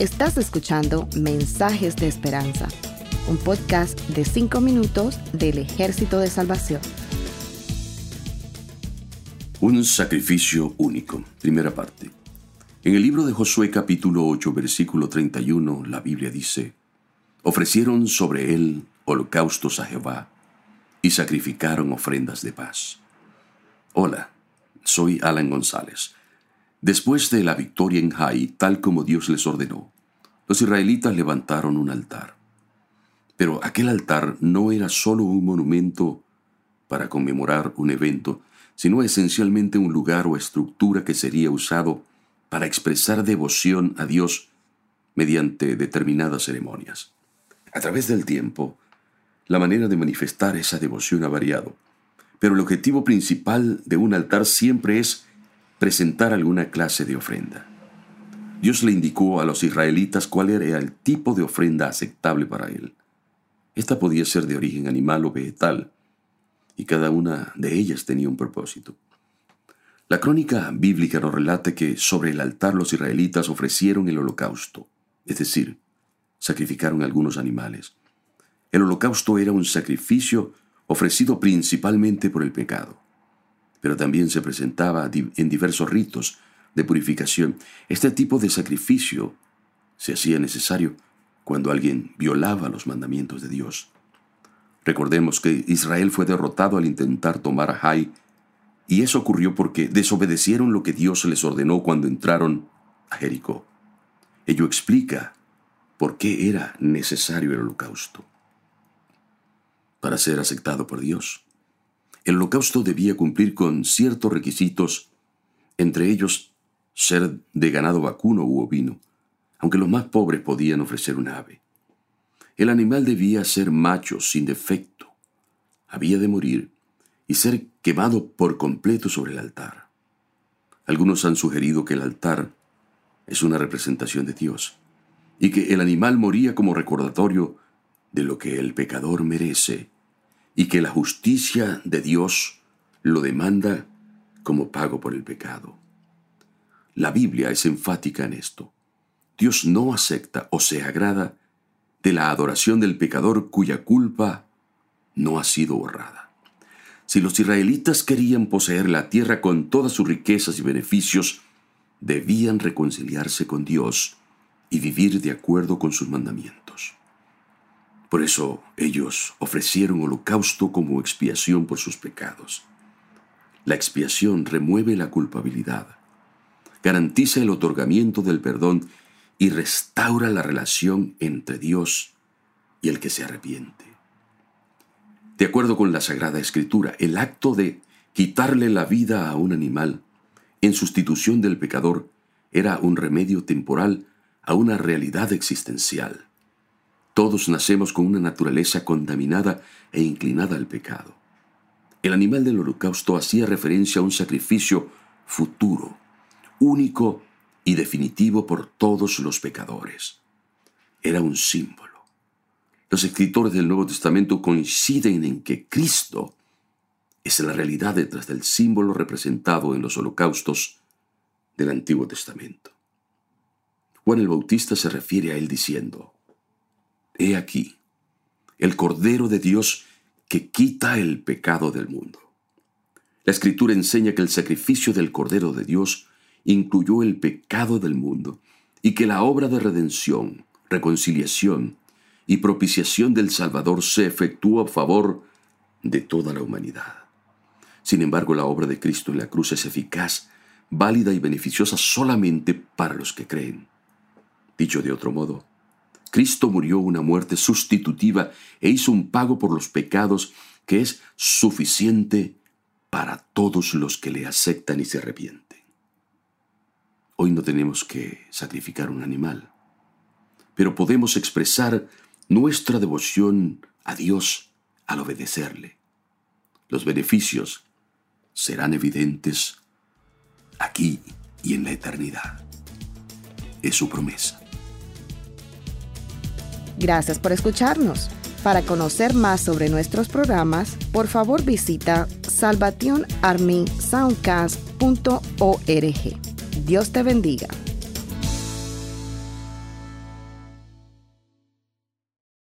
Estás escuchando Mensajes de Esperanza, un podcast de 5 minutos del Ejército de Salvación. Un sacrificio único. Primera parte. En el libro de Josué capítulo 8 versículo 31 la Biblia dice, ofrecieron sobre él holocaustos a Jehová y sacrificaron ofrendas de paz. Hola, soy Alan González. Después de la victoria en Jai, tal como Dios les ordenó, los israelitas levantaron un altar. Pero aquel altar no era solo un monumento para conmemorar un evento, sino esencialmente un lugar o estructura que sería usado para expresar devoción a Dios mediante determinadas ceremonias. A través del tiempo, la manera de manifestar esa devoción ha variado, pero el objetivo principal de un altar siempre es presentar alguna clase de ofrenda. Dios le indicó a los israelitas cuál era el tipo de ofrenda aceptable para él. Esta podía ser de origen animal o vegetal, y cada una de ellas tenía un propósito. La crónica bíblica nos relata que sobre el altar los israelitas ofrecieron el holocausto, es decir, sacrificaron algunos animales. El holocausto era un sacrificio ofrecido principalmente por el pecado pero también se presentaba en diversos ritos de purificación. Este tipo de sacrificio se hacía necesario cuando alguien violaba los mandamientos de Dios. Recordemos que Israel fue derrotado al intentar tomar a Jai, y eso ocurrió porque desobedecieron lo que Dios les ordenó cuando entraron a Jericó. Ello explica por qué era necesario el holocausto. Para ser aceptado por Dios. El holocausto debía cumplir con ciertos requisitos, entre ellos ser de ganado vacuno u ovino, aunque los más pobres podían ofrecer un ave. El animal debía ser macho, sin defecto. Había de morir y ser quemado por completo sobre el altar. Algunos han sugerido que el altar es una representación de Dios y que el animal moría como recordatorio de lo que el pecador merece y que la justicia de Dios lo demanda como pago por el pecado. La Biblia es enfática en esto. Dios no acepta o se agrada de la adoración del pecador cuya culpa no ha sido borrada. Si los israelitas querían poseer la tierra con todas sus riquezas y beneficios, debían reconciliarse con Dios y vivir de acuerdo con sus mandamientos. Por eso ellos ofrecieron holocausto como expiación por sus pecados. La expiación remueve la culpabilidad, garantiza el otorgamiento del perdón y restaura la relación entre Dios y el que se arrepiente. De acuerdo con la Sagrada Escritura, el acto de quitarle la vida a un animal en sustitución del pecador era un remedio temporal a una realidad existencial. Todos nacemos con una naturaleza contaminada e inclinada al pecado. El animal del holocausto hacía referencia a un sacrificio futuro, único y definitivo por todos los pecadores. Era un símbolo. Los escritores del Nuevo Testamento coinciden en que Cristo es la realidad detrás del símbolo representado en los holocaustos del Antiguo Testamento. Juan el Bautista se refiere a él diciendo, He aquí, el Cordero de Dios que quita el pecado del mundo. La Escritura enseña que el sacrificio del Cordero de Dios incluyó el pecado del mundo y que la obra de redención, reconciliación y propiciación del Salvador se efectuó a favor de toda la humanidad. Sin embargo, la obra de Cristo en la cruz es eficaz, válida y beneficiosa solamente para los que creen. Dicho de otro modo, Cristo murió una muerte sustitutiva e hizo un pago por los pecados que es suficiente para todos los que le aceptan y se arrepienten. Hoy no tenemos que sacrificar un animal, pero podemos expresar nuestra devoción a Dios al obedecerle. Los beneficios serán evidentes aquí y en la eternidad. Es su promesa. Gracias por escucharnos. Para conocer más sobre nuestros programas, por favor visita salvationarmysoundcast.org. Dios te bendiga.